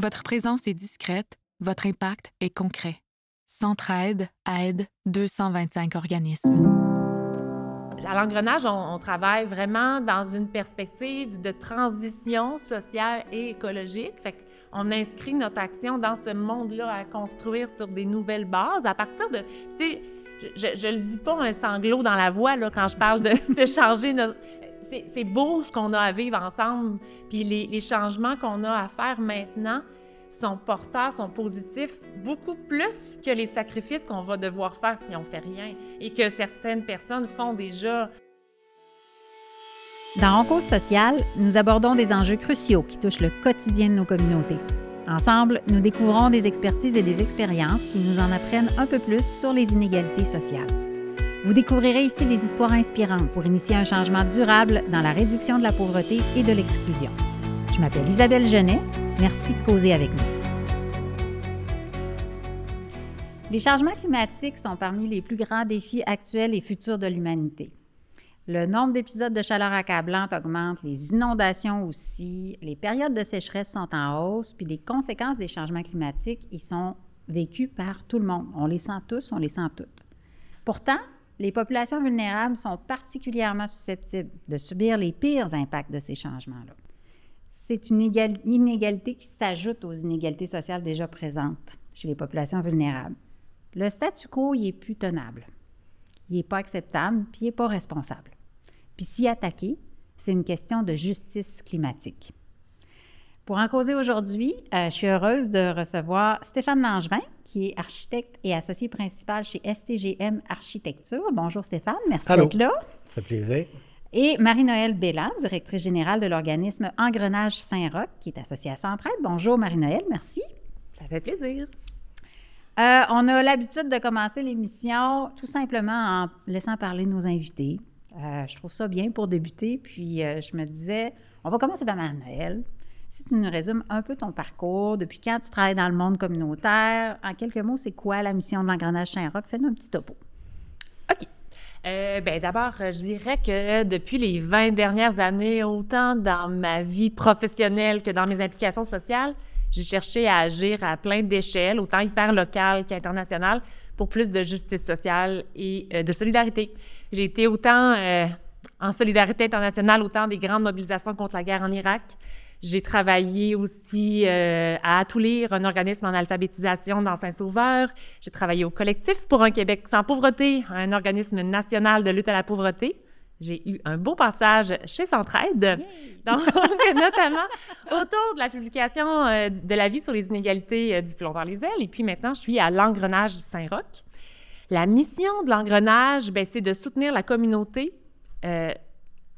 Votre présence est discrète, votre impact est concret. Centraide aide 225 organismes. À l'engrenage, on, travaille vraiment dans une perspective de transition sociale et écologique. On inscrit notre action dans ce monde-là à construire sur des nouvelles bases à partir de, je, ne le dis pas un sanglot dans la voix là, quand je parle de, de changer notre. C'est beau ce qu'on a à vivre ensemble, puis les, changements qu'on a à faire maintenant sont porteurs, sont positifs, beaucoup plus que les sacrifices qu'on va devoir faire si on fait rien et que certaines personnes font déjà. Dans Cause sociale, nous abordons des enjeux cruciaux qui touchent le quotidien de nos communautés. Ensemble, nous découvrons des expertises et des expériences qui nous en apprennent un peu plus sur les inégalités sociales. Vous découvrirez ici des histoires inspirantes pour initier un changement durable dans la réduction de la pauvreté et de l'exclusion. Je m'appelle Isabelle Genet. Merci de causer avec nous. Les changements climatiques sont parmi les plus grands défis actuels et futurs de l'humanité. Le nombre d'épisodes de chaleur accablante augmente, les inondations aussi, les périodes de sécheresse sont en hausse, puis les conséquences des changements climatiques, ils sont vécus par tout le monde. On les sent tous, on les sent toutes. Pourtant, les populations vulnérables sont particulièrement susceptibles de subir les pires impacts de ces changements-là. C'est une inégalité qui s'ajoute aux inégalités sociales déjà présentes chez les populations vulnérables. Le statu quo, il est plus tenable. Il n'est pas acceptable, puis il n'est pas responsable. Puis s'y attaquer, c'est une question de justice climatique. Pour en causer aujourd'hui, euh, je suis heureuse de recevoir Stéphane Langevin, qui est architecte et associé principal chez STGM Architecture. Bonjour Stéphane, merci d'être là. Ça fait plaisir. Et Marie-Noëlle Bélan, directrice générale de l'organisme Engrenage Saint-Roch, qui est associée à Centraide. Bonjour Marie-Noëlle, merci. Ça fait plaisir. Euh, on a l'habitude de commencer l'émission tout simplement en laissant parler nos invités. Euh, je trouve ça bien pour débuter. Puis euh, je me disais, on va commencer par Manuel. Si tu nous résumes un peu ton parcours, depuis quand tu travailles dans le monde communautaire, en quelques mots, c'est quoi la mission de l'engrenage Saint-Roch? Fais-nous un petit topo. OK. Euh, ben, d'abord, je dirais que depuis les 20 dernières années, autant dans ma vie professionnelle que dans mes implications sociales, j'ai cherché à agir à plein d'échelles, autant hyper locales qu'internationales, pour plus de justice sociale et euh, de solidarité. J'ai été autant euh, en solidarité internationale, autant des grandes mobilisations contre la guerre en Irak. J'ai travaillé aussi euh, à Atoulir, un organisme en alphabétisation dans Saint-Sauveur. J'ai travaillé au collectif pour un Québec sans pauvreté, un organisme national de lutte à la pauvreté j'ai eu un beau passage chez Centraide, donc notamment autour de la publication euh, de la vie sur les inégalités euh, du plomb dans les ailes. Et puis maintenant, je suis à l'engrenage Saint-Roch. La mission de l'engrenage, ben, c'est de soutenir la communauté, euh,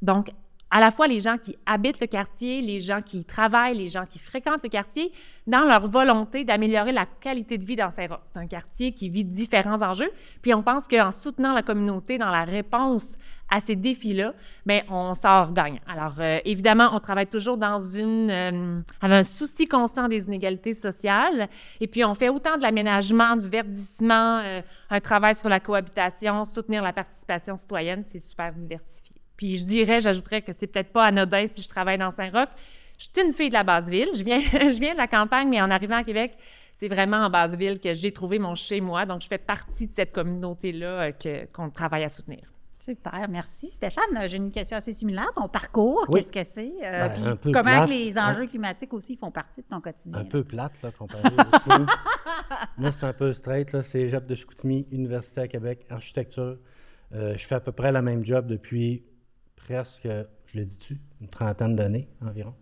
donc à la fois les gens qui habitent le quartier, les gens qui travaillent, les gens qui fréquentent le quartier, dans leur volonté d'améliorer la qualité de vie dans Saint-Roch. C'est un quartier qui vit différents enjeux. Puis on pense qu'en soutenant la communauté dans la réponse à ces défis-là, bien, on sort gagnant. Alors, euh, évidemment, on travaille toujours dans une, euh, avec un souci constant des inégalités sociales. Et puis, on fait autant de l'aménagement, du verdissement, euh, un travail sur la cohabitation, soutenir la participation citoyenne. C'est super diversifié. Puis je dirais, j'ajouterais que c'est peut-être pas anodin si je travaille dans Saint-Roch. Je suis une fille de la basse-ville. Je viens, je viens de la campagne, mais en arrivant à Québec, c'est vraiment en basse-ville que j'ai trouvé mon chez-moi. Donc, je fais partie de cette communauté-là euh, qu'on travaille à soutenir. Super, merci. Stéphane, j'ai une question assez similaire. Ton parcours, qu'est-ce que c'est? Euh, ben, comment les enjeux climatiques aussi font partie de ton quotidien? Un peu plate, là, comparé Moi, c'est un peu straight. Là. C'est Jacques de Chicoutimi, Université à Québec, architecture. Euh, je fais à peu près la même job depuis presque, je le dis-tu, une trentaine d'années environ.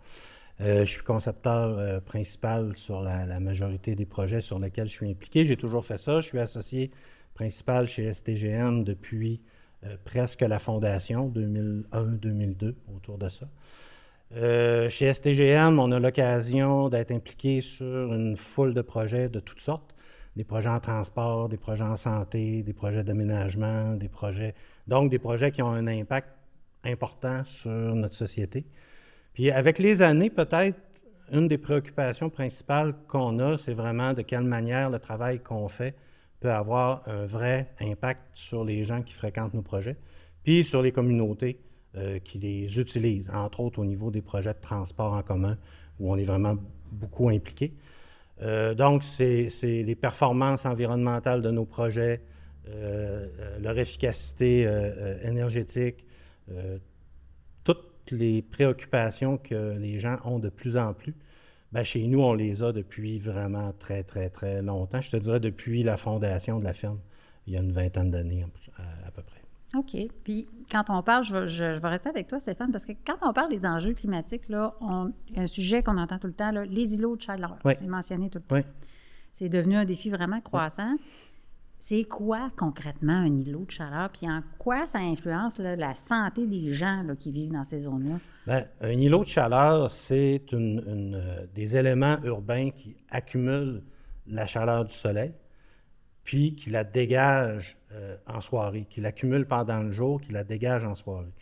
Euh, je suis concepteur euh, principal sur la, majorité des projets sur lesquels je suis impliqué. J'ai toujours fait ça. Je suis associé principal chez STGM depuis euh, presque la fondation, 2001-2002, autour de ça. chez STGM, on a l'occasion d'être impliqué sur une foule de projets de toutes sortes. Des projets en transport, des projets en santé, des projets d'aménagement, des projets... Donc, des projets qui ont un impact important sur notre société. Puis avec les années, peut-être, une des préoccupations principales qu'on a, c'est vraiment de quelle manière le travail qu'on fait peut avoir un vrai impact sur les gens qui fréquentent nos projets, puis sur les communautés euh, qui les utilisent, entre autres au niveau des projets de transport en commun, où on est vraiment beaucoup impliqués. Euh, donc, c'est les performances environnementales de nos projets, euh, leur efficacité énergétique, toutes les préoccupations que les gens ont de plus en plus. Ben, chez nous, on les a depuis vraiment très, très, très longtemps. Je te dirais depuis la fondation de la ferme, il y a une vingtaine d'années à peu près. OK. Puis quand on parle, je, vais rester avec toi, Stéphane, parce que quand on parle des enjeux climatiques, là, on, un sujet qu'on entend tout le temps, là, les îlots de chaleur. C'est mentionné tout le temps. Oui. C'est devenu un défi vraiment croissant. C'est quoi concrètement un îlot de chaleur? Puis en quoi ça influence la santé des gens qui vivent dans ces zones-là? Bien, un îlot de chaleur, c'est une, euh, des éléments urbains qui accumulent la chaleur du soleil puis qui la dégage euh, en soirée, qui l'accumule pendant le jour, qui la dégage en soirée.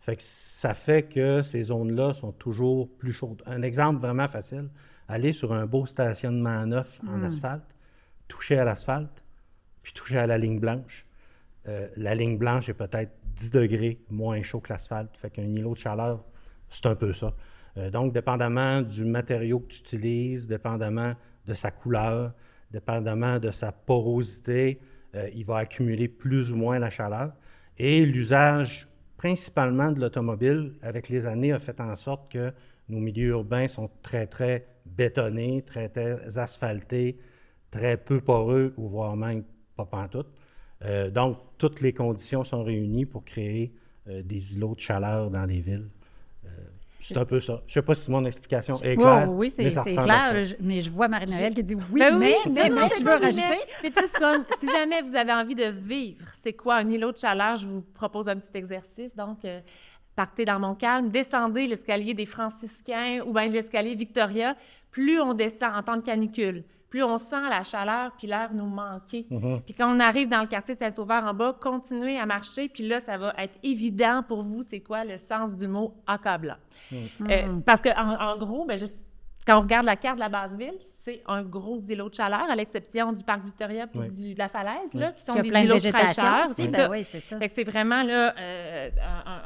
Fait que ça fait que ces zones-là sont toujours plus chaudes. Un exemple vraiment facile, aller sur un beau stationnement neuf en hmm. asphalte, toucher à l'asphalte, puis toucher à la ligne blanche. Euh, la ligne blanche est peut-être 10 degrés moins chaud que l'asphalte. Fait qu'un îlot de chaleur, c'est un peu ça. Euh, donc, dépendamment du matériau que tu utilises, dépendamment de sa couleur, dépendamment de sa porosité, euh, il va accumuler plus ou moins la chaleur. Et l'usage principalement de l'automobile, avec les années, a fait en sorte que nos milieux urbains sont très, très bétonnés, très, très asphaltés, très peu poreux, ou voire même pas pantoute. Euh, donc, toutes les conditions sont réunies pour créer euh, des îlots de chaleur dans les villes. C'est un peu ça. Je ne sais pas si mon explication est claire. oui, c'est clair. mais je vois Marie-Noël qui dit oui, ben mais, mais, mais, je veux rajouter. C'est plus comme si jamais vous avez envie de vivre, c'est quoi un îlot de chaleur? Je vous propose un petit exercice. Donc, euh, partez dans mon calme, descendez l'escalier des franciscains ou bien l'escalier Victoria. Plus on descend en temps de canicule, plus on sent la chaleur puis l'air nous manquer. Mm-hmm. Puis quand on arrive dans le quartier Saint-Sauveur en bas, continuez à marcher, puis là, ça va être évident pour vous c'est quoi le sens du mot accablant. Mm. Euh, parce qu'en en, gros, ben, juste quand on regarde la carte de la base ville, c'est un gros îlot de chaleur, à l'exception du parc Victoria et de la falaise, là, qui sont des îlots de, chaleur. C'est ben oui, ça. c'est vraiment là, euh,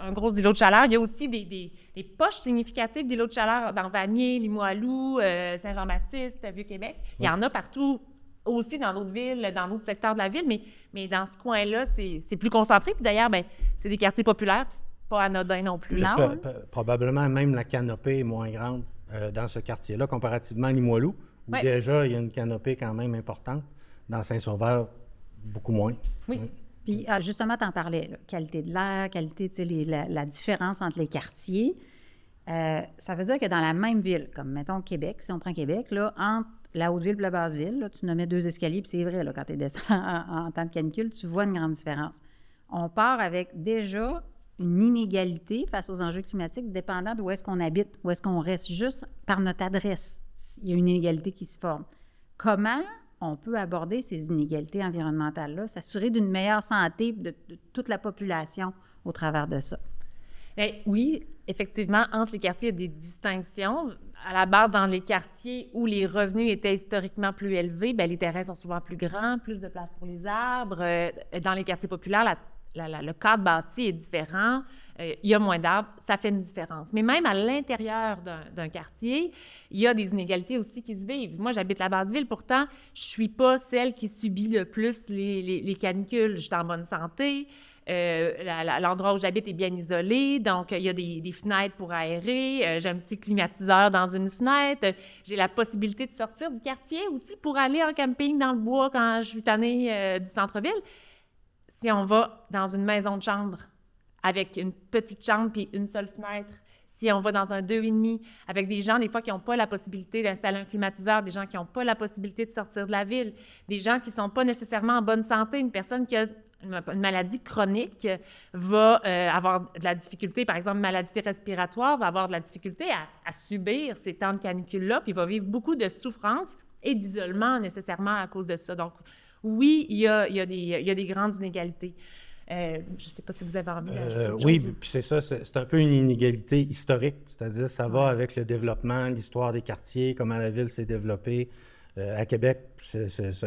un, gros îlot de chaleur. Il y a aussi des, des, des poches significatives d'îlots de chaleur dans Vanier, Limoilou, euh, Saint-Jean-Baptiste, Vieux-Québec. Il y en a partout aussi dans d'autres villes, dans d'autres secteurs de la ville, mais, mais dans ce coin-là, c'est plus concentré. Puis d'ailleurs, ben, c'est des quartiers populaires, pas anodin non plus. Non. Probablement même la canopée est moins grande euh, dans ce quartier-là, comparativement à Limoilou, où déjà il y a une canopée quand même importante. Dans Saint-Sauveur, beaucoup moins. Oui. Puis ah, justement, tu en parlais, qualité de l'air, qualité, tu sais, la, différence entre les quartiers. Euh, ça veut dire que dans la même ville, comme mettons Québec, si on prend Québec, là, entre la Haute-Ville et la Basse-Ville, là, tu nommais deux escaliers, puis c'est vrai, là, quand tu descends en, en, temps de canicule, tu vois une grande différence. On part avec déjà une inégalité face aux enjeux climatiques dépendant d'où est-ce qu'on habite, où est-ce qu'on reste juste par notre adresse. Il y a une inégalité qui se forme. Comment on peut aborder ces inégalités environnementales-là, s'assurer d'une meilleure santé de, toute la population au travers de ça? Bien, oui, effectivement, entre les quartiers, il y a des distinctions. À la base, dans les quartiers où les revenus étaient historiquement plus élevés, bien, les terrains sont souvent plus grands, plus de place pour les arbres. Euh, dans les quartiers populaires, la le cadre bâti est différent, euh, il y a moins d'arbres, ça fait une différence. Mais même à l'intérieur d'un quartier, il y a des inégalités aussi qui se vivent. Moi, j'habite la basse ville, pourtant, je suis pas celle qui subit le plus les, canicules. Je suis en bonne santé. Euh, l'endroit où j'habite est bien isolé, donc il y a des, fenêtres pour aérer. Euh, j'ai un petit climatiseur dans une fenêtre. J'ai la possibilité de sortir du quartier aussi pour aller en camping dans le bois quand je suis tannée du centre-ville si on va dans une maison de chambre avec une petite chambre puis une seule fenêtre, si on va dans un deux et demi avec des gens, des fois, qui n'ont pas la possibilité d'installer un climatiseur, des gens qui n'ont pas la possibilité de sortir de la ville, des gens qui ne sont pas nécessairement en bonne santé, une personne qui a une maladie chronique va euh, avoir de la difficulté, par exemple, une maladie respiratoire, va avoir de la difficulté à, à subir ces temps de canicule-là, puis va vivre beaucoup de souffrance et d'isolement nécessairement à cause de ça. Donc, oui, il y a, il y a, des, il y a des, grandes inégalités. Euh, je ne sais pas si vous avez envie euh, Oui, puis c'est ça, c'est un peu une inégalité historique, c'est-à-dire ça va avec le développement, l'histoire des quartiers, comment la ville s'est développée. Euh, à Québec,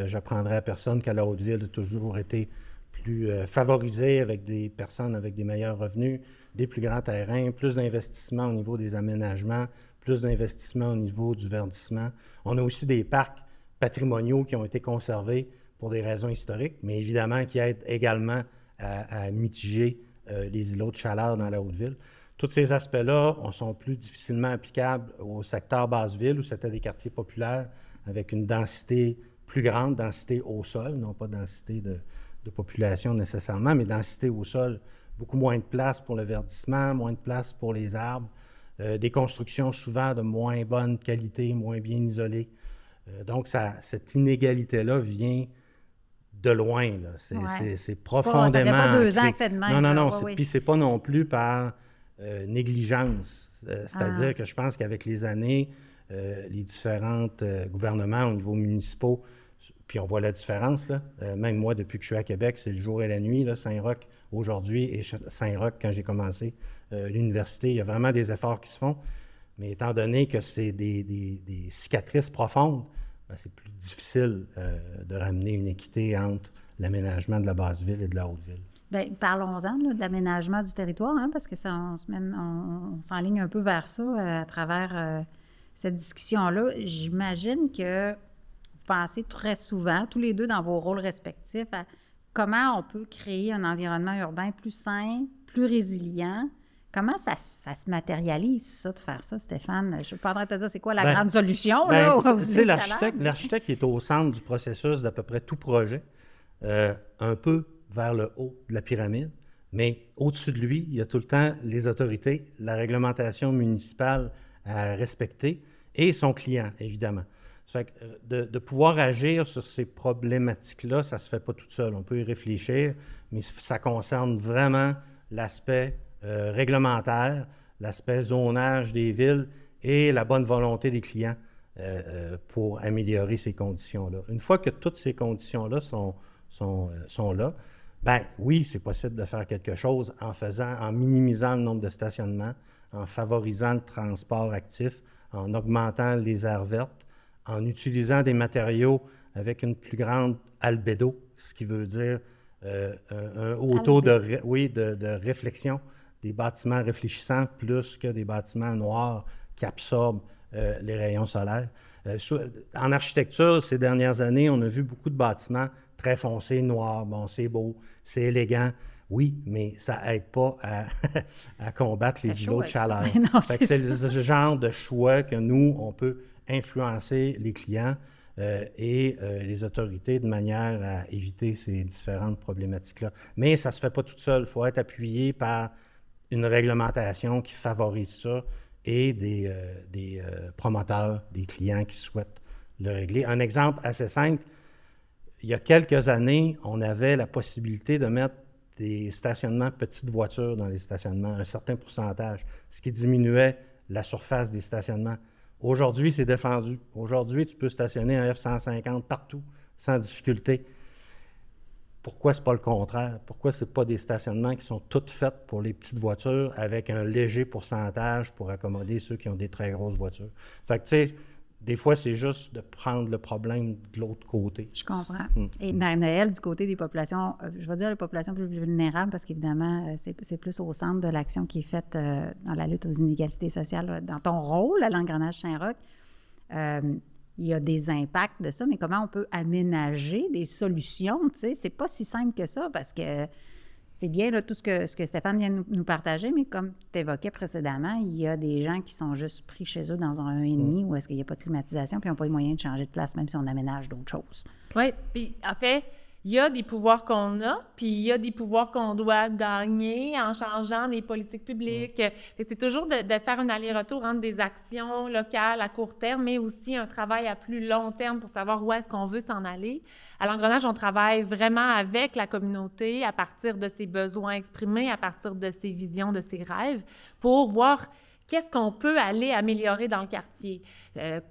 j'apprendrai à personne qu'à la Haute-Ville a toujours été plus favorisée avec des personnes avec des meilleurs revenus, des plus grands terrains, plus d'investissements au niveau des aménagements, plus d'investissements au niveau du verdissement. On a aussi des parcs patrimoniaux qui ont été conservés pour des raisons historiques, mais évidemment qui aident également à, mitiger euh, les îlots de chaleur dans la Haute-Ville. Tous ces aspects-là sont plus difficilement applicables au secteur basse-ville, où c'était des quartiers populaires avec une densité plus grande, densité au sol, non pas densité de, population nécessairement, mais densité au sol, beaucoup moins de place pour le verdissement, moins de place pour les arbres, euh, des constructions souvent de moins bonne qualité, moins bien isolées. Euh, donc, cette inégalité-là vient de loin. C'est profondément. ça fait pas deux ans que c'est de même. Non, non, non. Puis c'est pas non plus par euh, négligence. C'est-à-dire ah. que je pense qu'avec les années, les différents gouvernements au niveau municipal puis on voit la différence. Là. Euh, même moi, depuis que je suis à Québec, c'est le jour et la nuit. Saint-Roch aujourd'hui et Saint-Roch quand j'ai commencé euh, l'université. Il y a vraiment des efforts qui se font. Mais étant donné que c'est des, cicatrices profondes, c'est plus difficile euh, de ramener une équité entre l'aménagement de la basse ville et de la haute ville. Bien, parlons-en de l'aménagement du territoire, hein, parce que ça, on, se on, s'enligne un peu vers ça à travers cette discussion-là. J'imagine que pensez très souvent, tous les deux dans vos rôles respectifs, à comment on peut créer un environnement urbain plus sain, plus résilient. Comment ça, se matérialise, ça, de faire ça, Stéphane? Je ne suis pas en train de te dire c'est quoi la ben, grande solution. Ben, l'architecte, l'architecte est au centre du processus d'à peu près tout projet, euh, un peu vers le haut de la pyramide, mais au-dessus de lui, il y a tout le temps les autorités, la réglementation municipale à respecter et son client, évidemment. Fait euh, de, pouvoir agir sur ces problématiques-là, ça ne se fait pas tout seul. On peut y réfléchir, mais ça concerne vraiment l'aspect euh, réglementaire, l'aspect zonage des villes et la bonne volonté des clients euh, pour améliorer ces conditions-là. Une fois que toutes ces conditions-là sont, sont, sont là, ben oui, c'est possible de faire quelque chose en faisant, en minimisant le nombre de stationnements, en favorisant le transport actif, en augmentant les aires vertes, en utilisant des matériaux avec une plus grande albédo, ce qui veut dire euh, un, haut taux de, oui, de, réflexion, des bâtiments réfléchissants plus que des bâtiments noirs qui absorbent euh, les rayons solaires. Euh, en architecture, ces dernières années, on a vu beaucoup de bâtiments très foncés, noirs. Bon, c'est beau, c'est élégant. Oui, mais ça n'aide pas à, combattre les îlots de chaleur. c'est le genre de choix que nous, on peut influencer les clients euh, et euh, les autorités de manière à éviter ces différentes problématiques-là. Mais ça ne se fait pas tout seul. Il faut être appuyé par une réglementation qui favorise ça et des, euh, des promoteurs, des clients qui souhaitent le régler. Un exemple assez simple, il y a quelques années, on avait la possibilité de mettre des stationnements petites voitures dans les stationnements, un certain pourcentage, ce qui diminuait la surface des stationnements. Aujourd'hui, c'est défendu. Aujourd'hui, tu peux stationner un F-150 partout, sans difficulté. Pourquoi ce n'est pas le contraire? Pourquoi ce pas des stationnements qui sont toutes faits pour les petites voitures avec un léger pourcentage pour accommoder ceux qui ont des très grosses voitures? Fait que, tu sais, des fois, c'est juste de prendre le problème de l'autre côté. Je comprends. Hmm. Et Noël, du côté des populations, euh, je vais dire les populations plus vulnérables parce qu'évidemment, euh, c'est plus au centre de l'action qui est faite euh, dans la lutte aux inégalités sociales. Dans ton rôle à l'engrenage Saint-Roch, il y a des impacts de ça, mais comment on peut aménager des solutions? Tu sais, c'est pas si simple que ça parce que c'est bien tout ce que, ce que Stéphane vient de nous, partager, mais comme tu évoquais précédemment, il y a des gens qui sont juste pris chez eux dans un 1,5 mm. où est-ce qu'il n'y a pas de climatisation, puis ils n'ont pas les moyens de changer de place, même si on aménage d'autres choses. Oui, puis en fait, il y a des pouvoirs qu'on a, puis il y a des pouvoirs qu'on doit gagner en changeant les politiques publiques. C'est toujours de, faire un aller-retour entre des actions locales à court terme, mais aussi un travail à plus long terme pour savoir où est-ce qu'on veut s'en aller. À l'engrenage, on travaille vraiment avec la communauté à partir de ses besoins exprimés, à partir de ses visions, de ses rêves, pour voir qu'est-ce qu'on peut aller améliorer dans le quartier. Euh,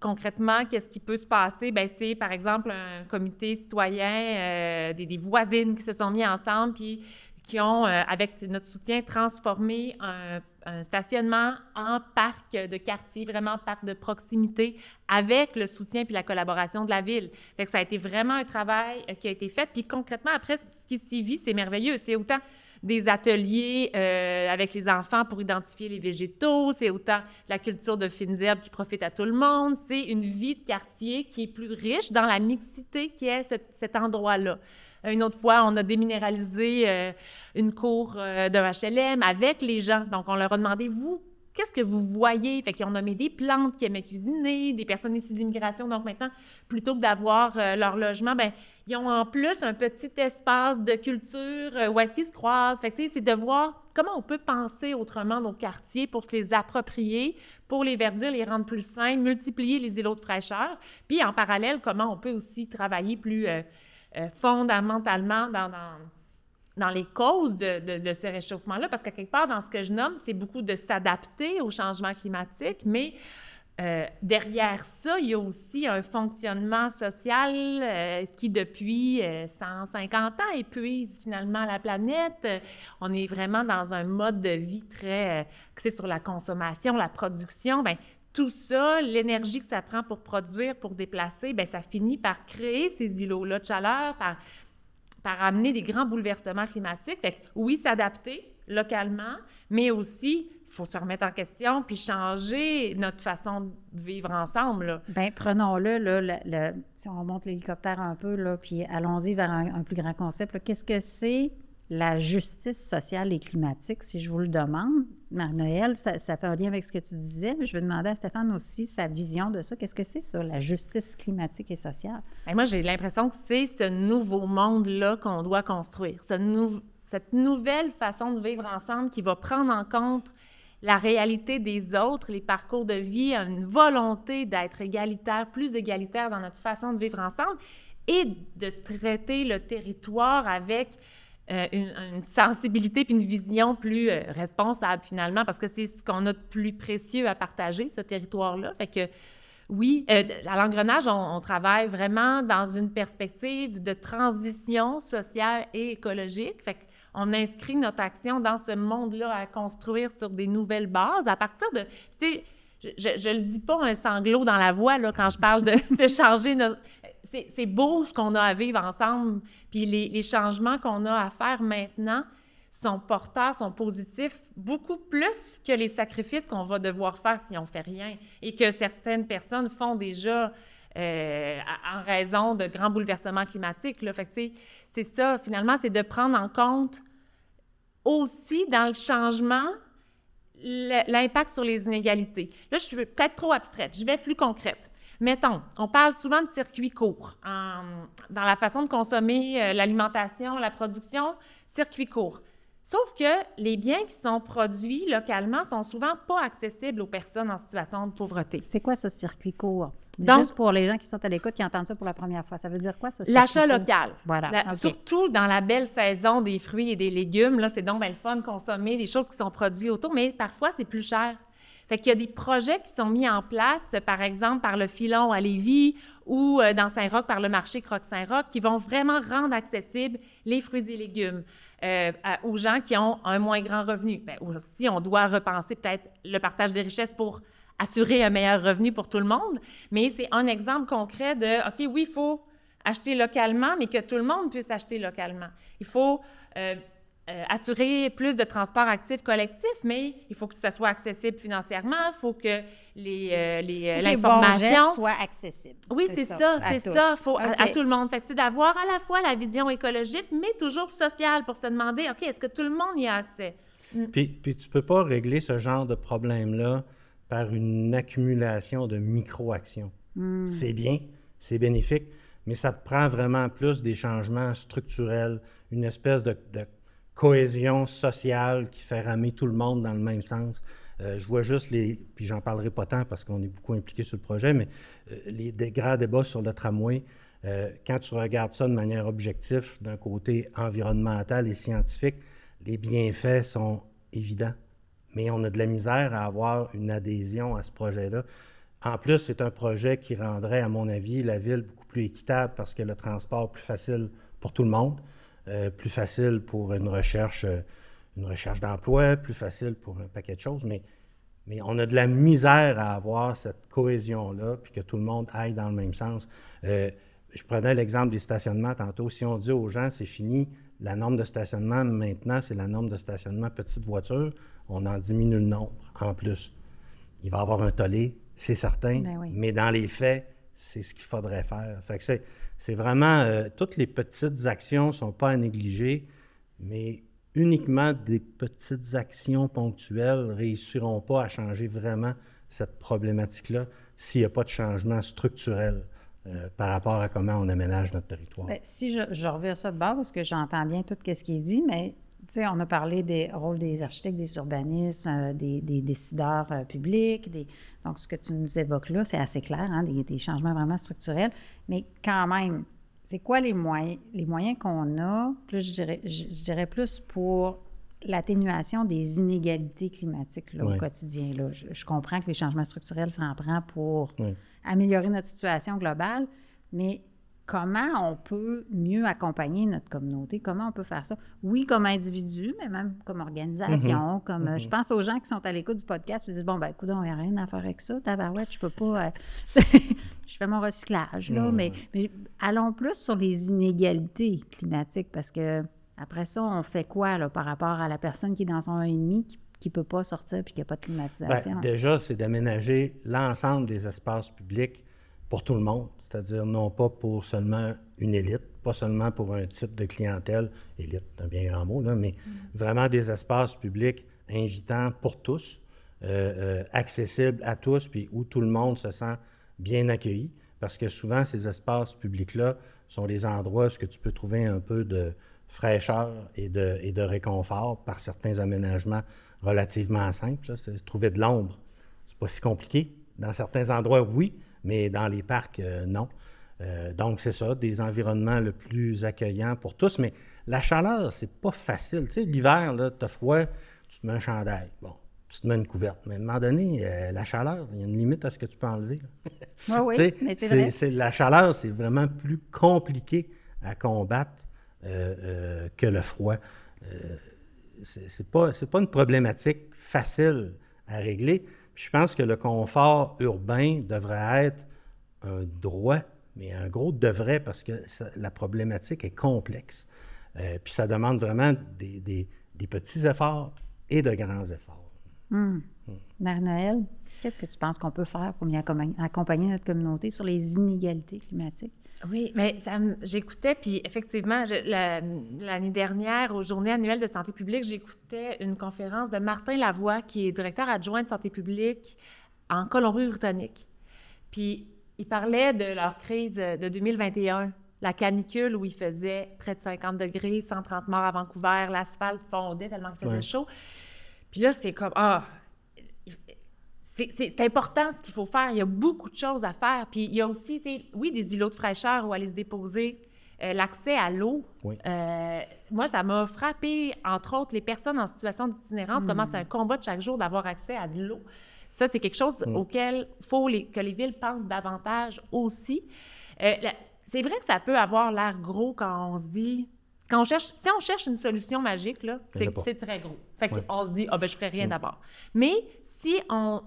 concrètement, qu'est-ce qui peut se passer? Bien, c'est par exemple un comité citoyen, euh, des, voisines qui se sont mis ensemble puis qui ont, euh, avec notre soutien, transformé un, stationnement en parc de quartier, vraiment parc de proximité, avec le soutien puis la collaboration de la ville. Fait que ça a été vraiment un travail euh, qui a été fait. Puis concrètement, après, ce qui s'y vit, c'est merveilleux. C'est autant des ateliers euh, avec les enfants pour identifier les végétaux, c'est autant la culture de fines herbes qui profite à tout le monde, c'est une vie de quartier qui est plus riche dans la mixité qui est cet endroit-là. Une autre fois, on a déminéralisé euh, une cour euh, d'un HLM avec les gens. Donc, on leur a demandé, vous, qu'est-ce que vous voyez? Fait qu'ils ont nommé des plantes qui aimaient cuisiner, des personnes issues de l'immigration. Donc maintenant, plutôt que d'avoir euh, leur logement, ben ils ont en plus un petit espace de culture où est-ce qu'ils se croisent. Fait c'est de voir comment on peut penser autrement nos quartiers pour se les approprier, pour les verdir, les rendre plus sains, multiplier les îlots de fraîcheur. Puis en parallèle, comment on peut aussi travailler plus euh, fondamentalement dans, les causes de, de, ce réchauffement-là, parce que quelque part, dans ce que je nomme, c'est beaucoup de s'adapter au changement climatique, mais euh, derrière ça, il y a aussi un fonctionnement social euh, qui, depuis 150 ans, épuise finalement la planète. on est vraiment dans un mode de vie très axé sur la consommation, la production. Bien, tout ça, l'énergie que ça prend pour produire, pour déplacer, bien, ça finit par créer ces îlots-là de chaleur, par, par amener des grands bouleversements climatiques. Fait que, oui, s'adapter localement, mais aussi il faut se remettre en question puis changer notre façon de vivre ensemble. Bien, prenons-le, là, si on remonte l'hélicoptère un peu, là, puis allons-y vers un, plus grand concept. Qu'est-ce que c'est la justice sociale et climatique, si je vous le demande? Marie-Noël, ça, fait un lien avec ce que tu disais, mais je vais demander à Stéphane aussi sa vision de ça. Qu'est-ce que c'est ça, la justice climatique et sociale? Bien, moi, j'ai l'impression que c'est ce nouveau monde-là qu'on doit construire, cette nouvelle façon de vivre ensemble qui va prendre en compte la réalité des autres, les parcours de vie, une volonté d'être égalitaire, plus égalitaire dans notre façon de vivre ensemble et de traiter le territoire avec euh, une, sensibilité puis une vision plus euh, responsable finalement, parce que c'est ce qu'on a de plus précieux à partager, ce territoire-là. Fait que oui, euh, à l'engrenage, on, travaille vraiment dans une perspective de transition sociale et écologique. Fait qu'on inscrit notre action dans ce monde-là à construire sur des nouvelles bases à partir de, sais, je, ne le dis pas un sanglot dans la voix là, quand je parle de, de changer notre c'est beau ce qu'on a à vivre ensemble, puis les, changements qu'on a à faire maintenant sont porteurs, sont positifs, beaucoup plus que les sacrifices qu'on va devoir faire si on fait rien et que certaines personnes font déjà euh, en raison de grands bouleversements climatiques. Là. Fait c'est ça, finalement, c'est de prendre en compte aussi dans le changement l'impact sur les inégalités. Là, je suis peut-être trop abstraite, je vais plus concrète. Mettons, on parle souvent de circuits courts dans la façon de consommer euh, l'alimentation, la production, circuits courts. Sauf que les biens qui sont produits localement sont souvent pas accessibles aux personnes en situation de pauvreté. C'est quoi ce circuit court? Juste pour les gens qui sont à l'écoute, qui entendent ça pour la première fois, ça veut dire quoi, ça? L'achat local. Voilà. Surtout dans la belle saison des fruits et des légumes, là, c'est donc bien le fun de consommer des choses qui sont produites autour, mais parfois, c'est plus cher. Fait qu'il y a des projets qui sont mis en place, par exemple par le Filon à Lévis ou euh, dans Saint-Roch par le marché Croque-Saint-Roch, qui vont vraiment rendre accessibles les fruits et légumes euh, aux gens qui ont un moins grand revenu. Bien, aussi, on doit repenser peut-être le partage des richesses pour assurer un meilleur revenu pour tout le monde, mais c'est un exemple concret de, OK, oui, il faut acheter localement, mais que tout le monde puisse acheter localement. Il faut euh, euh, assurer plus de transport actif collectif, mais il faut que ça soit accessible financièrement, il faut que les, euh, les euh, l'information soit accessible. Oui, c'est ça, c'est ça, faut à, tout le monde. Fait que c'est d'avoir à la fois la vision écologique, mais toujours sociale pour se demander, ok, est-ce que tout le monde y a accès? Mm. Puis, puis tu peux pas régler ce genre de problème là par une accumulation de micro-actions. Mm. C'est bien, c'est bénéfique, mais ça prend vraiment plus des changements structurels, une espèce de, de cohésion sociale qui fait ramer tout le monde dans le même sens. Euh, je vois juste les, puis j'en parlerai pas tant parce qu'on est beaucoup impliqué sur le projet, mais euh, les des grands débats sur le tramway, euh, quand tu regardes ça de manière objective, d'un côté environnemental et scientifique, les bienfaits sont évidents. Mais on a de la misère à avoir une adhésion à ce projet-là. En plus, c'est un projet qui rendrait, à mon avis, la ville beaucoup plus équitable parce que le transport plus facile pour tout le monde. Euh, plus facile pour une recherche, euh, une recherche d'emploi, plus facile pour un paquet de choses, mais, mais on a de la misère à avoir cette cohésion-là, puis que tout le monde aille dans le même sens. Euh, je prenais l'exemple des stationnements tantôt. Si on dit aux gens, c'est fini, la norme de stationnement, maintenant, c'est la norme de stationnement petite voiture, on en diminue le nombre en plus. Il va y avoir un tollé, c'est certain, Ben oui. mais dans les faits, c'est ce qu'il faudrait faire. Fait que c'est, c'est vraiment, euh, toutes les petites actions ne sont pas à négliger, mais uniquement des petites actions ponctuelles ne réussiront pas à changer vraiment cette problématique-là s'il n'y a pas de changement structurel euh, par rapport à comment on aménage notre territoire. Ben, si je, je revire ça de bord, parce que j'entends bien tout ce qui est dit, mais sais, on a parlé des rôles des architectes, des urbanistes, euh, des, des décideurs euh, publics. Des... Donc, ce que tu nous évoques là, c'est assez clair, hein, des, des changements vraiment structurels. Mais quand même, c'est quoi les moyens, les moyens qu'on a, plus je dirais, je, je dirais plus pour l'atténuation des inégalités climatiques là, au quotidien. Là. Je, je comprends que les changements structurels, ça en prend pour améliorer notre situation globale, mais comment on peut mieux accompagner notre communauté? Comment on peut faire ça? Oui, comme individu, mais même comme organisation, comme euh, je pense aux gens qui sont à l'écoute du podcast et disent Bon, ben écoute, il n'y a rien à faire avec ça, tabarouette, je peux pas. euh, je fais mon recyclage, là, mais, mais allons plus sur les inégalités climatiques parce que après ça, on fait quoi là, par rapport à la personne qui est dans son 1,5 qui ne peut pas sortir puis qui n'a pas de Ben, climatisation? déjà, c'est d'aménager l'ensemble des espaces publics pour tout le monde, c'est-à-dire non pas pour seulement une élite, pas seulement pour un type de clientèle, élite, c'est un bien grand mot, là, mais vraiment des espaces publics invitants pour tous, euh, euh, accessibles à tous, puis où tout le monde se sent bien accueilli, parce que souvent, ces espaces publics-là sont des endroits où tu peux trouver un peu de fraîcheur et de, et de réconfort par certains aménagements relativement simples. là. Trouver de l'ombre. C'est pas si compliqué. Dans certains endroits, oui, mais dans les parcs, euh, non. Euh, donc, c'est ça, des environnements le plus accueillants pour tous. Mais la chaleur, c'est pas facile. Tu sais, l'hiver, là, t'as froid, tu te mets un chandail. Bon, tu te mets une couverte. Mais à un moment donné, euh, la chaleur, il y a une limite à ce que tu peux enlever. là. Oui, mais c'est vrai. c'est- la chaleur, c'est vraiment plus compliqué à combattre euh, euh, que le froid. C'est c'est pas, c'est pas une problématique facile à régler. Je pense que le confort urbain devrait être un droit, mais un gros devrait parce que la problématique est complexe. Euh, puis ça demande vraiment des, petits efforts et de grands efforts. Marie-Noël, qu'est-ce que tu penses qu'on peut faire pour mieux accompagner notre communauté sur les inégalités climatiques? Oui, mais j'écoutais, puis effectivement, l'année dernière, aux Journées annuelles de santé publique, j'écoutais une conférence de Martin Lavoie, qui est directeur adjoint de santé publique en Colombie-Britannique. Puis il parlait de leur crise de 2021, la canicule où il faisait près de 50 degrés, 130 morts à Vancouver, l'asphalte fondait tellement qu'il faisait Ouais. chaud. Puis là, c'est comme, ah, c'est important ce qu'il faut faire. Il y a beaucoup de choses à faire. Puis il y a aussi, oui, des îlots de fraîcheur où aller se déposer, euh, l'accès à l'eau. Oui. Euh, moi, ça m'a frappé, entre autres, les personnes en situation d'itinérance, comment c'est un combat de chaque jour d'avoir accès à de l'eau. Ça, c'est quelque chose auquel il faut les- que les villes pensent davantage aussi. Euh, c'est vrai que ça peut avoir l'air gros quand on se dit... Quand on cherche, si on cherche une solution magique, là, c'est très gros. Fait Ouais. qu'on se dit, ah ben je ferai rien d'abord. Mais si on,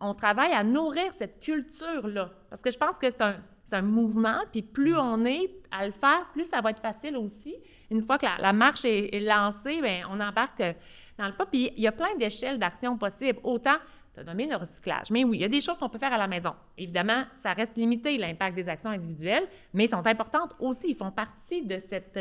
on travaille à nourrir cette culture-là, parce que je pense que c'est un, c'est un mouvement, puis plus on est à le faire, plus ça va être facile aussi. Une fois que la, la marche est, est lancée, bien, on embarque euh, dans le pas. Puis il y a plein d'échelles d'action possibles. Autant, tu as nommé le recyclage. Mais oui, il y a des choses qu'on peut faire à la maison. Évidemment, ça reste limité, l'impact des actions individuelles, mais elles sont importantes aussi. Ils font partie de cette...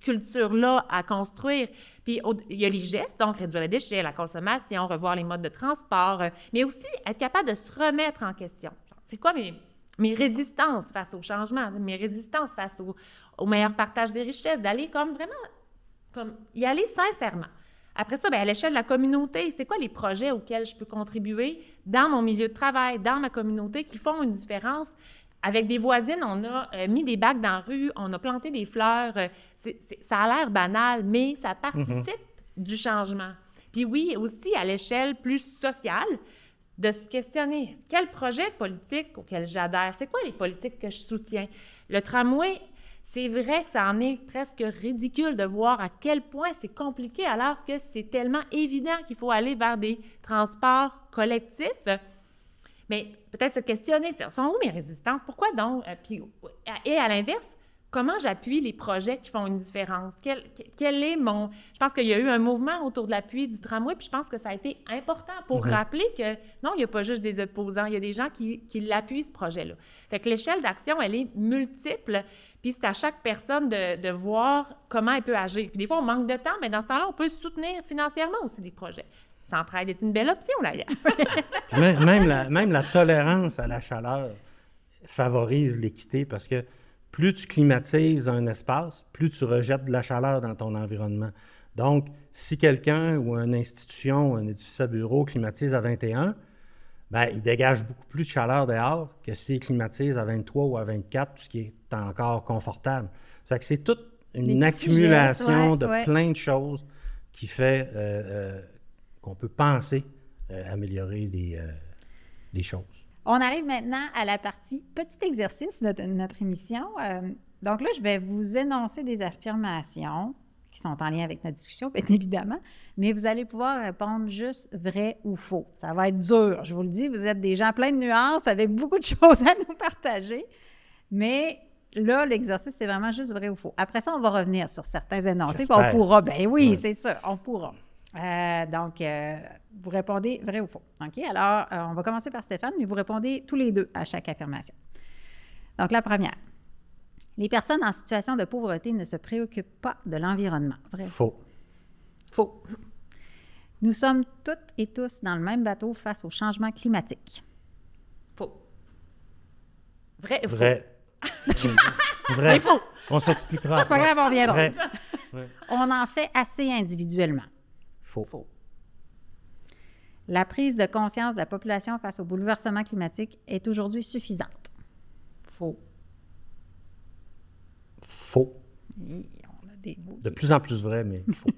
culture-là à construire. Puis il y a les gestes, donc réduire les déchets, la consommation, revoir les modes de transport, euh, mais aussi être capable de se remettre en question. C'est quoi mes, mes résistances face au changement, mes résistances face au, au meilleur partage des richesses, d'aller comme vraiment, comme y aller sincèrement. Après ça, bien, à l'échelle de la communauté, c'est quoi les projets auxquels je peux contribuer dans mon milieu de travail, dans ma communauté, qui font une différence? Avec des voisines, on a euh, mis des bacs dans la rue, on a planté des fleurs. euh, ça a l'air banal, mais ça participe du changement. Puis oui, aussi à l'échelle plus sociale, de se questionner quel projet politique auquel j'adhère, c'est quoi les politiques que je soutiens? Le tramway, c'est vrai que ça en est presque ridicule de voir à quel point c'est compliqué alors que c'est tellement évident qu'il faut aller vers des transports collectifs. Mais peut-être se questionner, sont où mes résistances? Pourquoi donc? Euh, puis, et à l'inverse, comment j'appuie les projets qui font une différence? Quel, quel, est mon... Je pense qu'il y a eu un mouvement autour de l'appui du tramway, puis je pense que ça a été important pour rappeler que non, il n'y a pas juste des opposants, il y a des gens qui, qui l'appuient, ce projet-là. Fait que l'échelle d'action, elle est multiple, puis c'est à chaque personne de, de, voir comment elle peut agir. Puis des fois, on manque de temps, mais dans ce temps-là, on peut soutenir financièrement aussi des projets. S'entraide est une belle option, d'ailleurs. même, la, même la tolérance à la chaleur favorise l'équité parce que plus tu climatises un espace, plus tu rejettes de la chaleur dans ton environnement. Donc, si quelqu'un ou une institution, un édifice à bureau climatise à 21, bien, il dégage beaucoup plus de chaleur dehors que s'il climatise à 23 ou à 24, ce qui est encore confortable. Fait que c'est toute une accumulation de plein de choses qui fait euh, euh, qu'on peut penser euh, améliorer les, les choses. On arrive maintenant à la partie petit exercice de notre émission. Euh, donc là, je vais vous énoncer des affirmations qui sont en lien avec notre discussion, bien évidemment, mais vous allez pouvoir répondre juste vrai ou faux. Ça va être dur, je vous le dis, vous êtes des gens pleins de nuances avec beaucoup de choses à nous partager, mais là, l'exercice, c'est vraiment juste vrai ou faux. Après ça, on va revenir sur certains énoncés, on pourra, ben oui, c'est ça, on pourra. Euh, donc, euh, vous répondez vrai ou faux. OK? Alors, euh, on va commencer par Stéphane, mais vous répondez tous les deux à chaque affirmation. Donc, la première. Les personnes en situation de pauvreté ne se préoccupent pas de l'environnement. Vrai? Faux. Faux? Nous sommes toutes et tous dans le même bateau face au changement climatique. Faux. Vrai ou faux? Vrai. Vrai. faux? On s'expliquera. C'est pas grave, on reviendra. On en fait assez individuellement. Faux. La prise de conscience de la population face au bouleversement climatique est aujourd'hui suffisante. Faux. Faux. de plus en plus vrai, mais faux.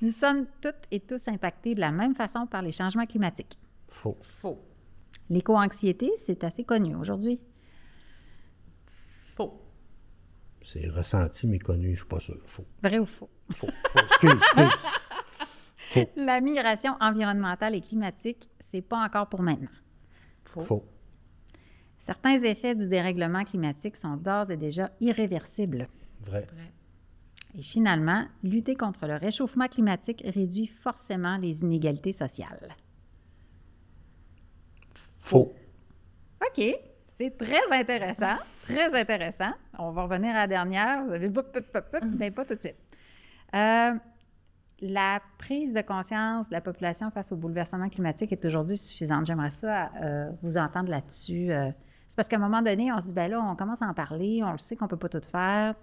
Nous sommes toutes et tous impactés de la même façon par les changements climatiques. Faux. Faux. L'éco-anxiété, c'est assez connu aujourd'hui. Faux. C'est ressenti, mais connu, je ne suis pas sûr. Faux. Vrai ou faux? Faux. Faux. Excuse, excuse. La migration environnementale et climatique, c'est pas encore pour maintenant. Faux. Certains effets du dérèglement climatique sont d'ores et déjà irréversibles. Vrai. Et finalement, lutter contre le réchauffement climatique réduit forcément les inégalités sociales. Faux. OK. C'est très intéressant. Très intéressant. On va revenir à la dernière. Vous avez... Mais pas tout de suite. Euh, la prise de conscience de la population face au bouleversement climatique est aujourd'hui suffisante. J'aimerais ça euh, vous entendre là-dessus. Euh. c'est parce qu'à un moment donné, on se dit, ben là, on commence à en parler, on le sait qu'on ne peut pas tout faire.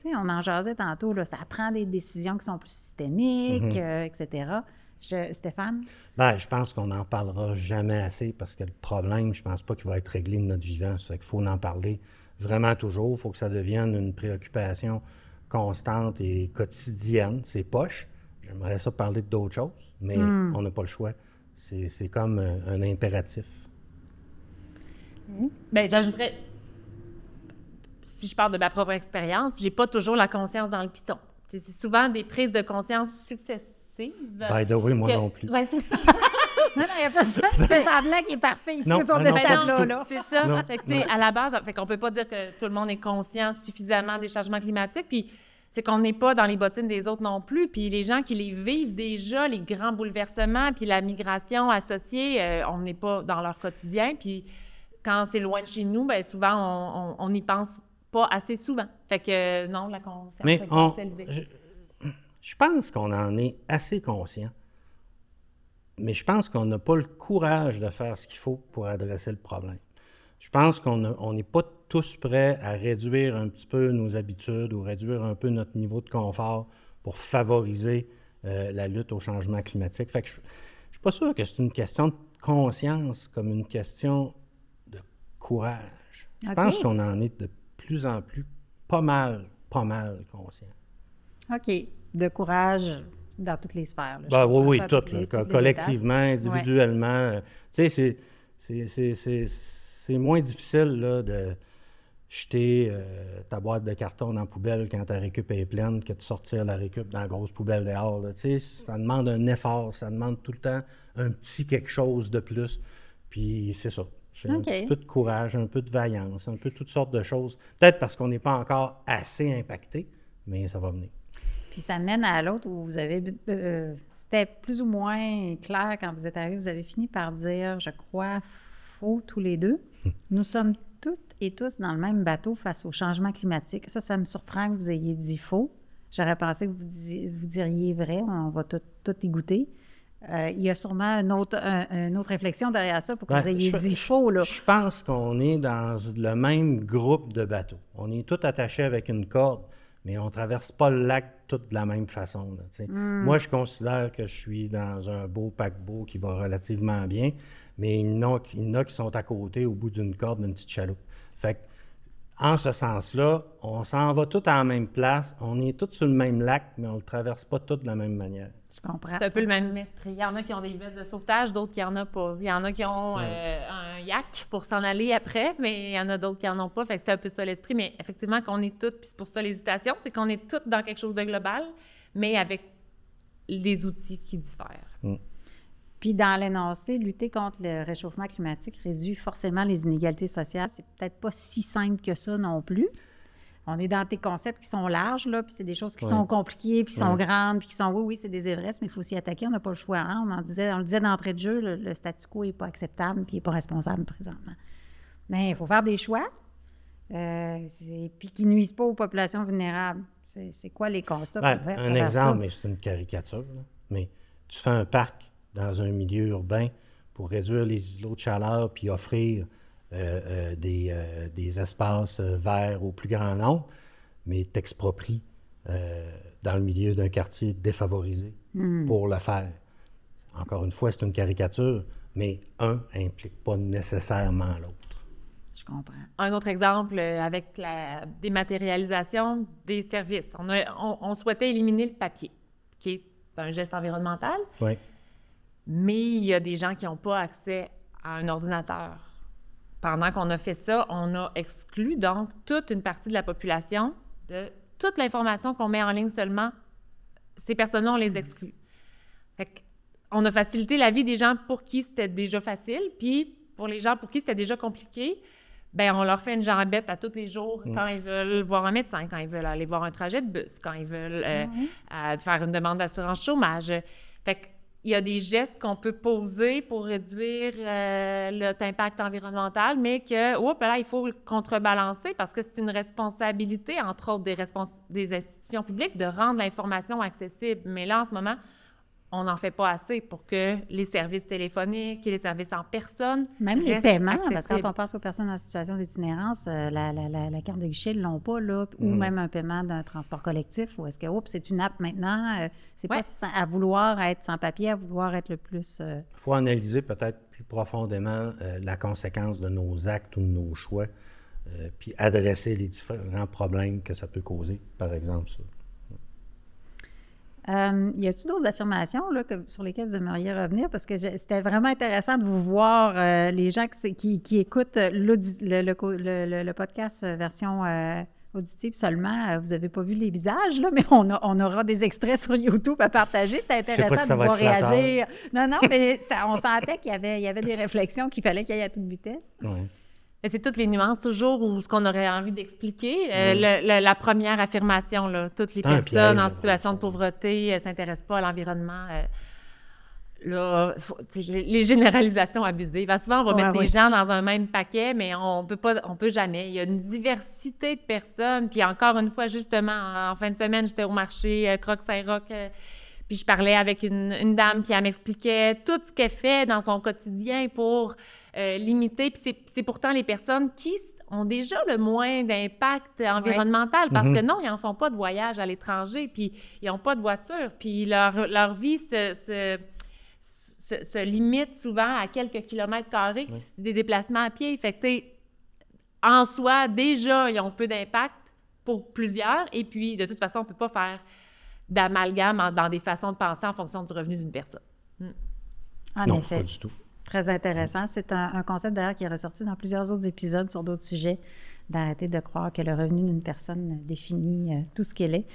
Tu sais, on en jasait tantôt, là, ça prend des décisions qui sont plus systémiques, mhm. euh, etc. Stéphane? Bien, je pense qu'on n'en parlera jamais assez parce que le problème, je ne pense pas qu'il va être réglé de notre vivant. C'est qu'il faut en parler vraiment toujours. Il faut que ça devienne une préoccupation constante et quotidienne. C'est poche. J'aimerais ça parler d'autres choses, mais hmm. on n'a pas le choix. C'est comme un, impératif. Bien, j'ajouterais, si je parle de ma propre expérience, j'ai pas toujours la conscience dans le piton. C'est souvent des prises de conscience successives. By the way, moi non plus. Oui, c'est ça. non, non, il n'y a pas ça. C'est semblant qui est parfait ici autour de cette là C'est ça. Fait à la base, fait qu'on peut pas dire que tout le monde est conscient suffisamment des changements climatiques. Puis c'est qu'on n'est pas dans les bottines des autres non plus. Puis les gens qui les vivent déjà, les grands bouleversements, puis la migration associée, euh, on n'est pas dans leur quotidien. Puis quand c'est loin de chez nous, bien souvent, on n'y pense pas assez souvent. Fait que non, la conscience Mais Je, je pense qu'on en est assez conscient. Mais je pense qu'on n'a pas le courage de faire ce qu'il faut pour adresser le problème. Je pense qu'on n'est pas tous prêts à réduire un petit peu nos habitudes ou réduire un peu notre niveau de confort pour favoriser euh, la lutte au changement climatique. Fait que je ne suis pas sûr que c'est une question de conscience comme une question de courage. Je pense qu'on en est de plus en plus pas mal, pas mal conscient. OK. De courage dans toutes les sphères. Ben, oui, oui, toutes. collectivement, individuellement. Euh, tu sais, c'est moins difficile là, de jeter euh, ta boîte de carton dans la poubelle quand ta récup est pleine que de sortir la récup dans la grosse poubelle dehors. Là. Ça demande un effort, ça demande tout le temps un petit quelque chose de plus. Puis c'est ça. J'ai un petit peu de courage, un peu de vaillance, un peu toutes sortes de choses. Peut-être parce qu'on n'est pas encore assez impacté, mais ça va venir. Puis ça mène à l'autre où vous avez. euh, C'était plus ou moins clair quand vous êtes arrivé. Vous avez fini par dire, je crois, faux tous les deux. Nous sommes toutes et tous dans le même bateau face au changement climatique. Ça, ça me surprend que vous ayez dit faux. J'aurais pensé que vous, disiez- vous diriez vrai. On va tout, tout y goûter. Euh, il y a sûrement une autre, un- une autre réflexion derrière ça pour que vous ayez je- dit faux. Là. Je pense qu'on est dans le même groupe de bateaux. On est tous attachés avec une corde, mais on ne traverse pas le lac tous de la même façon. là, sais. Moi, je considère que je suis dans un beau paquebot qui va relativement bien, mais il y en a, il y en a qui sont à côté, au bout d'une corde, d'une petite chaloupe. Fait que, en ce sens-là, on s'en va tous à la même place. On est tous sur le même lac, mais on ne le traverse pas tous de la même manière. Je comprends. C'est un peu le même esprit. Il y en a qui ont des vestes de sauvetage, d'autres qui en ont pas. Il y en a qui ont Ouais. euh, un yak pour s'en aller après, mais il y en a d'autres qui en ont pas. Fait que c'est un peu ça l'esprit. Mais effectivement, qu'on est toutes, puis c'est pour ça l'hésitation, c'est qu'on est toutes dans quelque chose de global, mais avec des outils qui diffèrent. Puis dans l'énoncé, lutter contre le réchauffement climatique réduit forcément les inégalités sociales. C'est peut-être pas si simple que ça non plus. On est dans des concepts qui sont larges, là, puis c'est des choses qui Ouais. sont compliquées, puis qui sont grandes, puis qui sont, oui, oui, c'est des Everest, mais il faut s'y attaquer, on n'a pas le choix. hein. On, en disait, on le disait d'entrée de jeu, le, le statu quo n'est pas acceptable, puis il n'est pas responsable présentement. Mais il faut faire des choix, euh, puis qui nuisent pas aux populations vulnérables. C'est quoi les constats Ben, qu'on fait à un ça? exemple, mais c'est une caricature. là. Mais tu fais un parc dans un milieu urbain pour réduire les îlots de chaleur puis offrir euh, euh, des, euh, des espaces verts au plus grand nombre, mais t'expropries dans le milieu d'un quartier défavorisé pour le faire. Encore une fois, c'est une caricature, mais un implique pas nécessairement l'autre. Je comprends. Un autre exemple, avec la dématérialisation des services. On, a- on- on souhaitait éliminer le papier, qui est un geste environnemental, Oui. Mais il y a des gens qui n'ont pas accès à un ordinateur. Pendant qu'on a fait ça, on a exclu donc toute une partie de la population de toute l'information qu'on met en ligne seulement. Ces personnes-là, on les exclut. Fait on a facilité la vie des gens pour qui c'était déjà facile, puis pour les gens pour qui c'était déjà compliqué, ben on leur fait une jambette à tous les jours quand ils veulent voir un médecin, quand ils veulent aller voir un trajet de bus, quand ils veulent euh, à faire une demande d'assurance chômage. Fait que il y a des gestes qu'on peut poser pour réduire euh, notre impact environnemental, mais que, oups, là, il faut le contrebalancer parce que c'est une responsabilité, entre autres, des, des institutions publiques de rendre l'information accessible. Mais là, en ce moment, on n'en fait pas assez pour que les services téléphoniques et les services en personne Même les paiements, parce que quand on pense aux personnes en situation d'itinérance, euh, la, la- la- la carte de guichet, ils ne l'ont pas, là, ou même un paiement d'un transport collectif, ou est-ce que, oups, c'est une app maintenant, euh, c'est Ouais. pas sans- à vouloir être sans papier, à vouloir être le plus... euh, Il faut analyser peut-être plus profondément euh, la conséquence de nos actes ou de nos choix, euh, puis adresser les différents problèmes que ça peut causer, par exemple. Ça. Euh, y a-t-il d'autres affirmations là, que- sur lesquelles vous aimeriez revenir? Parce que c'était vraiment intéressant de vous voir, euh, les gens qui, qui- qui écoutent l'audi- le, podcast euh, version euh, auditive seulement. Euh, vous n'avez pas vu les visages, là, mais on, a- on aura des extraits sur YouTube à partager. C'était intéressant si de voir réagir. Non, non, mais ça- on sentait qu'il y avait, il y avait des réflexions qu'il fallait qu'il y ait à toute vitesse. Ouais. C'est toutes les nuances toujours ou ce qu'on aurait envie d'expliquer. Euh, le- le- la première affirmation, là, toutes les personnes piège, en situation de pauvreté ne s'intéressent pas à l'environnement. euh, là, faut- les, généralisations abusives. Ben, souvent, on va Ouais, mettre ouais. des gens dans un même paquet, mais on peut pas, on peut jamais. Il y a une diversité de personnes. Puis encore une fois, justement, en, en fin de semaine, j'étais au marché euh, Croc-Saint-Roch. euh, puis je parlais avec une, une dame, puis elle m'expliquait tout ce qu'elle fait dans son quotidien pour euh, limiter. Puis c'est- pourtant les personnes qui ont déjà le moins d'impact environnemental parce Mhm. que non, ils n'en font pas de voyage à l'étranger, puis ils n'ont pas de voiture, puis leur, leur vie se, se, se- se limite souvent à quelques kilomètres carrés, Oui. des déplacements à pied. Fait que, tu sais, en soi, déjà, ils ont peu d'impact pour plusieurs, et puis de toute façon, on ne peut pas faire d'amalgame en- dans des façons de penser en fonction du revenu d'une personne. En non, effet. pas du tout. Très intéressant. C'est un, un concept d'ailleurs qui est ressorti dans plusieurs autres épisodes sur d'autres sujets, d'arrêter de croire que le revenu d'une personne définit euh, tout ce qu'elle est.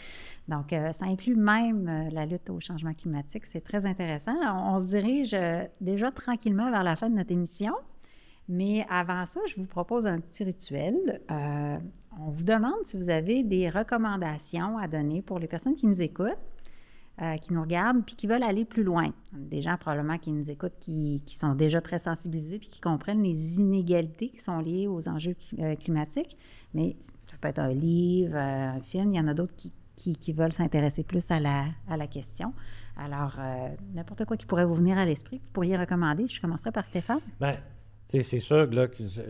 Donc, euh, ça inclut même euh, la lutte au changement climatique. C'est très intéressant. On, on se dirige euh, déjà tranquillement vers la fin de notre émission. Mais avant ça, je vous propose un petit rituel. Euh, on vous demande si vous avez des recommandations à donner pour les personnes qui nous écoutent, euh, qui nous regardent, puis qui veulent aller plus loin. Des gens probablement qui nous écoutent, qui, sont déjà très sensibilisés, puis qui comprennent les inégalités qui sont liées aux enjeux euh, climatiques. Mais ça peut être un livre, un film, il y en a d'autres qui, qui, veulent s'intéresser plus à la, à la question. Alors, n'importe quoi qui pourrait vous venir à l'esprit, vous pourriez recommander. Je commencerai par Stéphane. Bien, c'est sûr que là,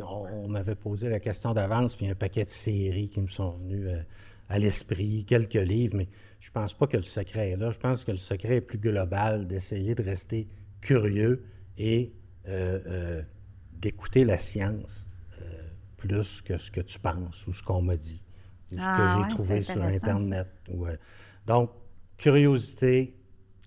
on, m'avait posé la question d'avance, puis il y a un paquet de séries qui me sont venues euh, à l'esprit, quelques livres, mais je pense pas que le secret est là. Je pense que le secret est plus global, d'essayer de rester curieux et euh, euh, d'écouter la science plus que ce que tu penses ou ce qu'on m'a dit ou ce Ah, que ouais, j'ai trouvé sur. Internet. Ouais. Donc, curiosité,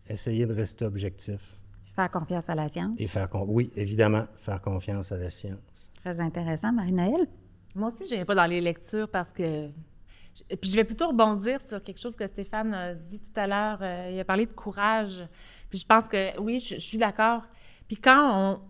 essayer de rester objectif Faire confiance à la science. et faire con- oui, évidemment, faire confiance à la science. Très intéressant. Marie-Noël? Moi aussi, je n'irai pas dans les lectures parce que. je- Puis je vais plutôt rebondir sur quelque chose que Stéphane a dit tout à l'heure. Euh, il a parlé de courage. Puis je pense que oui, je, je suis d'accord. Puis quand on.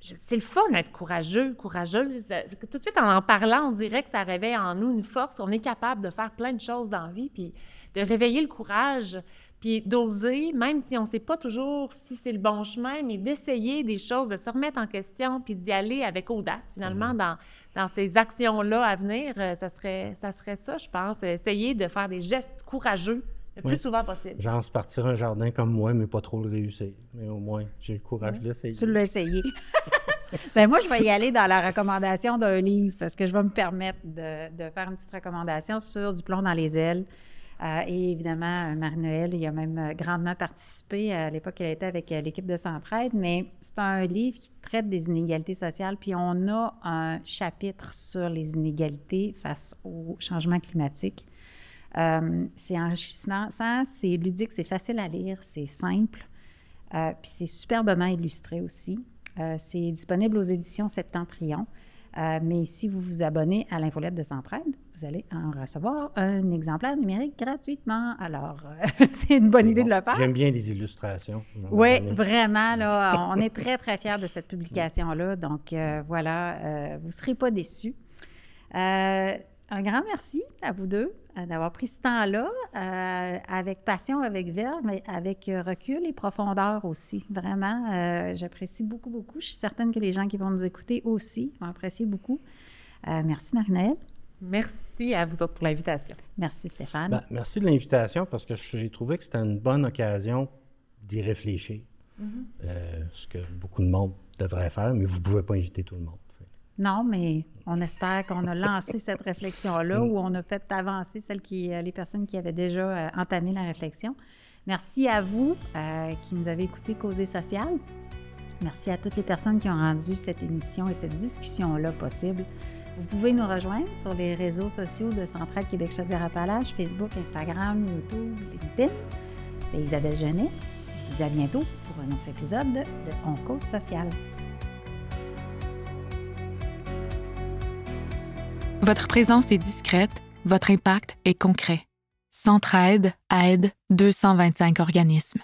C'est le fun d'être courageux, courageuse. Que Tout de suite, en en parlant, on dirait que ça réveille en nous une force. On est capable de faire plein de choses dans la vie, puis de réveiller le courage, puis d'oser, même si on ne sait pas toujours si c'est le bon chemin, mais d'essayer des choses, de se remettre en question, puis d'y aller avec audace, finalement, dans, dans ces actions-là à venir. euh, Ça serait, ça serait ça, je pense. Essayer de faire des gestes courageux le plus Oui. souvent possible. Genre se partir un jardin comme moi, mais pas trop le réussir. Mais au moins, j'ai le courage de l'essayer. Tu l'as essayé. ben moi, je vais y aller dans la recommandation d'un livre parce que je vais me permettre de, de faire une petite recommandation sur Du plomb dans les ailes. Euh, et évidemment, euh, Marie-Noël, il a même euh, grandement participé. À l'époque, elle était avec l'équipe de Centraide, mais c'est un livre qui traite des inégalités sociales. Puis on a un chapitre sur les inégalités face au changement climatique. Euh, c'est enrichissement, ça, c'est ludique, c'est facile à lire, c'est simple. Euh, puis c'est superbement illustré aussi. Euh, c'est disponible aux éditions Septentrion. Mais si vous vous abonnez à l'infolette de Centraide, vous allez en recevoir un exemplaire numérique gratuitement. Alors, c'est une bonne idée bon. de le faire. J'aime bien les illustrations. Oui, vraiment, là, on est très, très fiers de cette publication-là. Donc, voilà, vous ne serez pas déçus. Un grand merci à vous deux d'avoir pris ce temps-là, euh, avec passion, avec verve, mais avec euh, recul et profondeur aussi. Vraiment, euh, j'apprécie beaucoup, beaucoup. Je suis certaine que les gens qui vont nous écouter aussi vont apprécier beaucoup. Euh, merci, Marie-Noël. Merci à vous autres pour l'invitation. Merci, Stéphane. Ben, merci de l'invitation parce que j'ai trouvé que c'était une bonne occasion d'y réfléchir. Euh, ce que beaucoup de monde devrait faire, mais vous ne pouvez pas inviter tout le monde. Non, mais on espère qu'on a lancé cette réflexion-là ou on a fait avancer celles qui, euh, les personnes qui avaient déjà euh, entamé la réflexion. Merci à vous euh, qui nous avez écouté Causer social. Merci à toutes les personnes qui ont rendu cette émission et cette discussion-là possible. Vous pouvez nous rejoindre sur les réseaux sociaux de Centrale Québec Chaudière-Appalaches, Facebook, Instagram, YouTube, LinkedIn. C'était Isabelle Genet. Je vous dis à bientôt pour un autre épisode de On Cause social. Votre présence est discrète, votre impact est concret. Centraide aide 225 organismes.